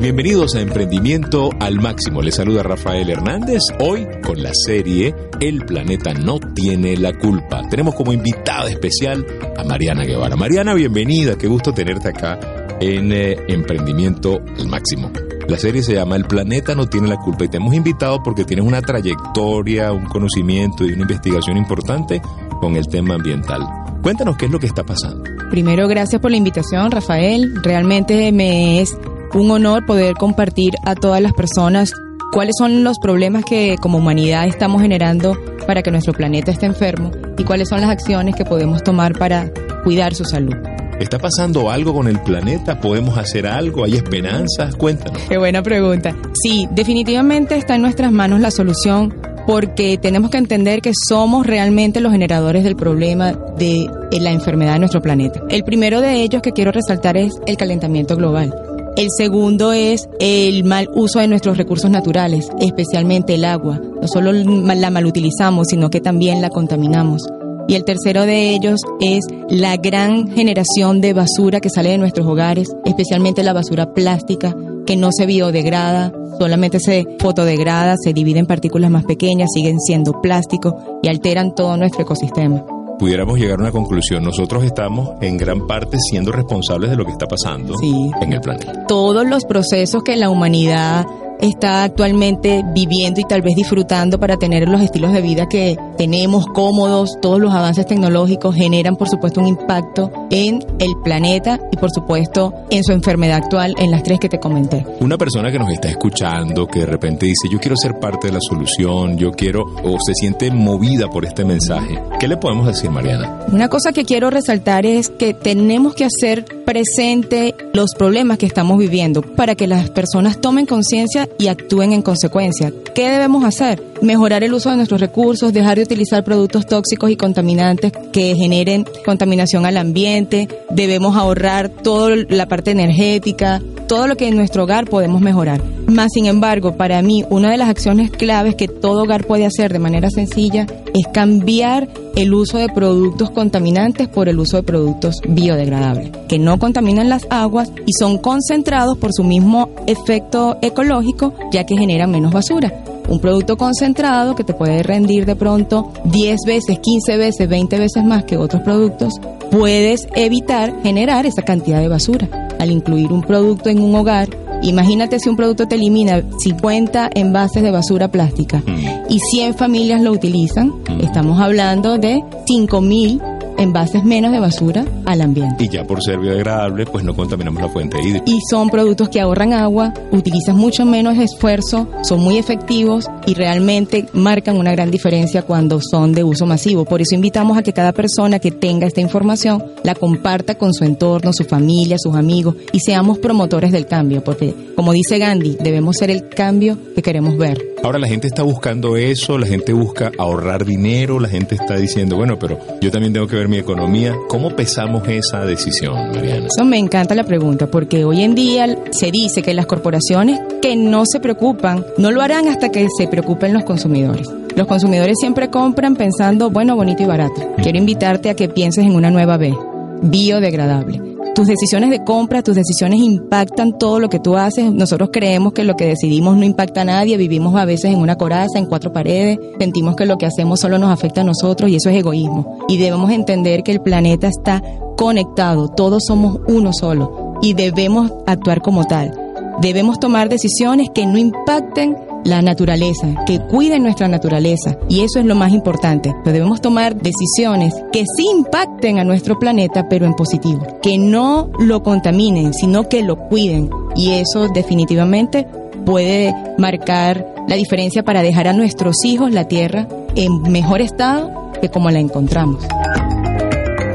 bienvenidos a Emprendimiento al Máximo. Les saluda Rafael Hernández, hoy con la serie El planeta no tiene la culpa. Tenemos como invitada especial a Mariana Guevara. Mariana, bienvenida, qué gusto tenerte acá en eh, Emprendimiento al Máximo. La serie se llama El planeta no tiene la culpa y te hemos invitado porque tienes una trayectoria, un conocimiento y una investigación importante con el tema ambiental. Cuéntanos qué es lo que está pasando. Primero, gracias por la invitación, Rafael. Realmente me es un honor poder compartir a todas las personas cuáles son los problemas que como humanidad estamos generando para que nuestro planeta esté enfermo y cuáles son las acciones que podemos tomar para cuidar su salud. ¿Está pasando algo con el planeta? ¿Podemos hacer algo? ¿Hay esperanzas? Cuéntanos. Qué buena pregunta. Sí, definitivamente está en nuestras manos la solución porque tenemos que entender que somos realmente los generadores del problema de la enfermedad de nuestro planeta. El primero de ellos que quiero resaltar es el calentamiento global. El segundo es el mal uso de nuestros recursos naturales, especialmente el agua. No solo la malutilizamos, sino que también la contaminamos. Y el tercero de ellos es la gran generación de basura que sale de nuestros hogares, especialmente la basura plástica, que no se biodegrada, solamente se fotodegrada, se divide en partículas más pequeñas, siguen siendo plástico y alteran todo nuestro ecosistema. Pudiéramos llegar a una conclusión, nosotros estamos en gran parte siendo responsables de lo que está pasando en el planeta. Todos los procesos que la humanidad está actualmente viviendo y tal vez disfrutando para tener los estilos de vida que tenemos cómodos, todos los avances tecnológicos generan por supuesto un impacto en el planeta y por supuesto en su enfermedad actual, en las tres que te comenté. Una persona que nos está escuchando, que de repente dice yo quiero ser parte de la solución, yo quiero o se siente movida por este mensaje, ¿qué le podemos decir Mariana? Una cosa que quiero resaltar es que tenemos que hacer presente los problemas que estamos viviendo para que las personas tomen conciencia y actúen en consecuencia. ¿Qué debemos hacer? Mejorar el uso de nuestros recursos, dejar de utilizar productos tóxicos y contaminantes que generen contaminación al ambiente, debemos ahorrar toda la parte energética, todo lo que en nuestro hogar podemos mejorar. Más sin embargo, para mí, una de las acciones claves que todo hogar puede hacer de manera sencilla es cambiar el uso de productos contaminantes por el uso de productos biodegradables, que no contaminan las aguas y son concentrados por su mismo efecto ecológico, ya que generan menos basura. Un producto concentrado que te puede rendir de pronto 10 veces, 15 veces, 20 veces más que otros productos, puedes evitar generar esa cantidad de basura. Al incluir un producto en un hogar, Imagínate si un producto te elimina 50 envases de basura plástica mm. y 100 familias lo utilizan, mm. estamos hablando de 5.000 envases menos de basura al ambiente. Y ya por ser biodegradable, pues no contaminamos la fuente hídrica. Y son productos que ahorran agua, utilizan mucho menos esfuerzo, son muy efectivos y realmente marcan una gran diferencia cuando son de uso masivo. Por eso invitamos a que cada persona que tenga esta información la comparta con su entorno, su familia, sus amigos y seamos promotores del cambio, porque como dice Gandhi, debemos ser el cambio que queremos ver. Ahora la gente está buscando eso, la gente busca ahorrar dinero, la gente está diciendo, bueno, pero yo también tengo que ver mi economía. ¿Cómo pesamos esa decisión, Mariana? Eso me encanta la pregunta, porque hoy en día se dice que las corporaciones que no se preocupan, no lo harán hasta que se preocupen los consumidores. Los consumidores siempre compran pensando, bueno, bonito y barato. Quiero invitarte a que pienses en una nueva B, biodegradable tus decisiones de compra, tus decisiones impactan todo lo que tú haces. Nosotros creemos que lo que decidimos no impacta a nadie, vivimos a veces en una coraza, en cuatro paredes, sentimos que lo que hacemos solo nos afecta a nosotros y eso es egoísmo. Y debemos entender que el planeta está conectado, todos somos uno solo y debemos actuar como tal. Debemos tomar decisiones que no impacten la naturaleza, que cuiden nuestra naturaleza. Y eso es lo más importante. debemos tomar decisiones que sí impacten a nuestro planeta, pero en positivo. Que no lo contaminen, sino que lo cuiden. Y eso definitivamente puede marcar la diferencia para dejar a nuestros hijos la tierra en mejor estado que como la encontramos.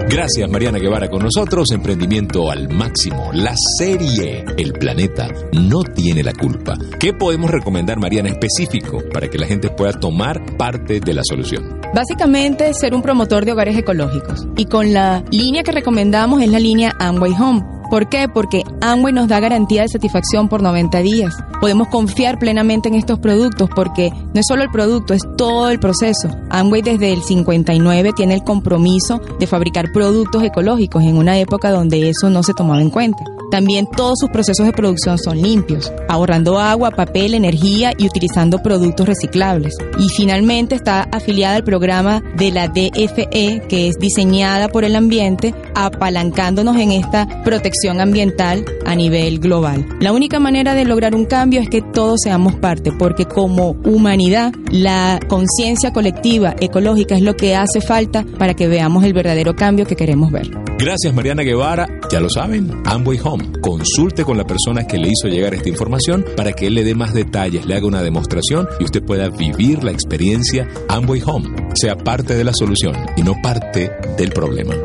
Gracias Mariana Guevara con nosotros, Emprendimiento al Máximo, la serie El Planeta no tiene la culpa. ¿Qué podemos recomendar Mariana específico para que la gente pueda tomar parte de la solución? Básicamente ser un promotor de hogares ecológicos y con la línea que recomendamos es la línea Amway Home ¿Por qué? Porque Amway nos da garantía de satisfacción por 90 días. Podemos confiar plenamente en estos productos porque no es solo el producto, es todo el proceso. Amway desde el 59 tiene el compromiso de fabricar productos ecológicos en una época donde eso no se tomaba en cuenta. También todos sus procesos de producción son limpios, ahorrando agua, papel, energía y utilizando productos reciclables. Y finalmente está afiliada al programa de la DFE, que es diseñada por el ambiente, apalancándonos en esta protección ambiental a nivel global. La única manera de lograr un cambio es que todos seamos parte, porque como humanidad, la conciencia colectiva ecológica es lo que hace falta para que veamos el verdadero cambio que queremos ver. Gracias Mariana Guevara. Ya lo saben, Amway Home. Consulte con la persona que le hizo llegar esta información para que él le dé más detalles, le haga una demostración y usted pueda vivir la experiencia Amway Home. Sea parte de la solución y no parte del problema.